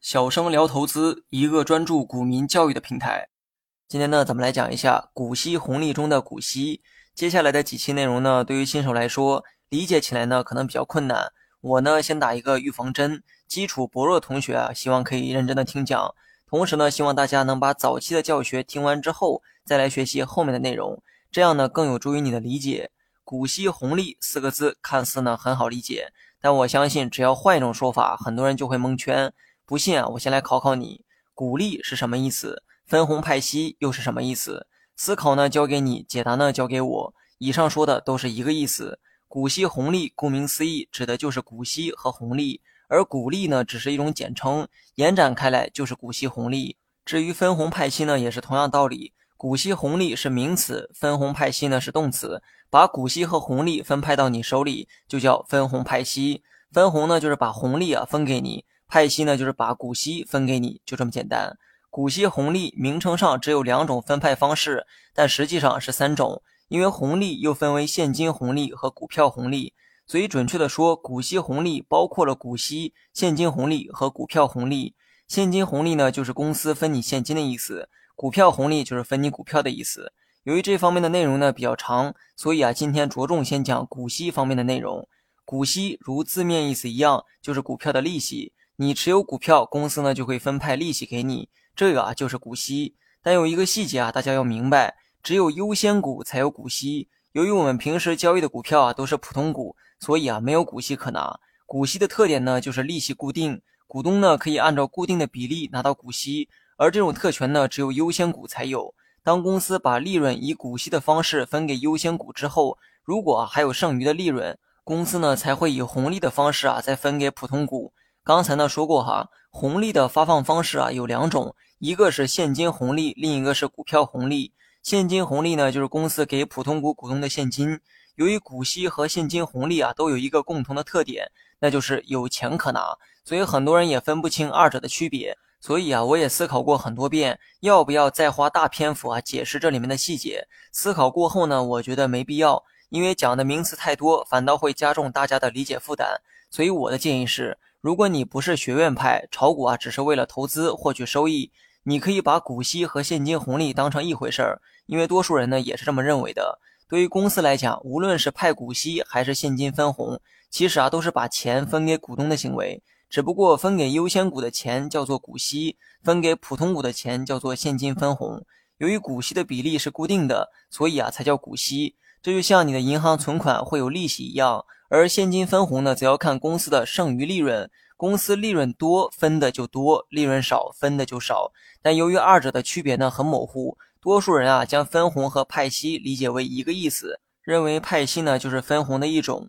小生聊投资，一个专注股民教育的平台。今天呢，咱们来讲一下股息红利中的股息。接下来的几期内容呢，对于新手来说理解起来呢可能比较困难。我呢先打一个预防针，基础薄弱的同学啊，希望可以认真的听讲。同时呢，希望大家能把早期的教学听完之后，再来学习后面的内容，这样呢更有助于你的理解。股息红利四个字看似呢很好理解，但我相信只要换一种说法，很多人就会蒙圈。不信啊，我先来考考你，股利是什么意思？分红派息又是什么意思？思考呢交给你，解答呢交给我。以上说的都是一个意思。股息红利，顾名思义，指的就是股息和红利，而股利呢只是一种简称，延展开来就是股息红利。至于分红派息呢，也是同样道理。股息红利是名词，分红派息呢是动词。把股息和红利分派到你手里，就叫分红派息。分红呢就是把红利啊分给你，派息呢就是把股息分给你，就这么简单。股息红利名称上只有两种分派方式，但实际上是三种，因为红利又分为现金红利和股票红利，所以准确的说，股息红利包括了股息、现金红利和股票红利。现金红利呢，就是公司分你现金的意思；股票红利就是分你股票的意思。由于这方面的内容呢比较长，所以啊，今天着重先讲股息方面的内容。股息如字面意思一样，就是股票的利息。你持有股票，公司呢就会分派利息给你。这个啊就是股息，但有一个细节啊，大家要明白，只有优先股才有股息。由于我们平时交易的股票啊都是普通股，所以啊没有股息可拿。股息的特点呢就是利息固定，股东呢可以按照固定的比例拿到股息，而这种特权呢只有优先股才有。当公司把利润以股息的方式分给优先股之后，如果还有剩余的利润，公司呢才会以红利的方式啊再分给普通股。刚才呢说过哈，红利的发放方式啊有两种。一个是现金红利，另一个是股票红利。现金红利呢，就是公司给普通股股东的现金。由于股息和现金红利啊，都有一个共同的特点，那就是有钱可拿，所以很多人也分不清二者的区别。所以啊，我也思考过很多遍，要不要再花大篇幅啊解释这里面的细节。思考过后呢，我觉得没必要，因为讲的名词太多，反倒会加重大家的理解负担。所以我的建议是，如果你不是学院派，炒股啊只是为了投资获取收益。你可以把股息和现金红利当成一回事儿，因为多数人呢也是这么认为的。对于公司来讲，无论是派股息还是现金分红，其实啊都是把钱分给股东的行为。只不过分给优先股的钱叫做股息，分给普通股的钱叫做现金分红。由于股息的比例是固定的，所以啊才叫股息。这就像你的银行存款会有利息一样，而现金分红呢，则要看公司的剩余利润。公司利润多分的就多，利润少分的就少。但由于二者的区别呢很模糊，多数人啊将分红和派息理解为一个意思，认为派息呢就是分红的一种。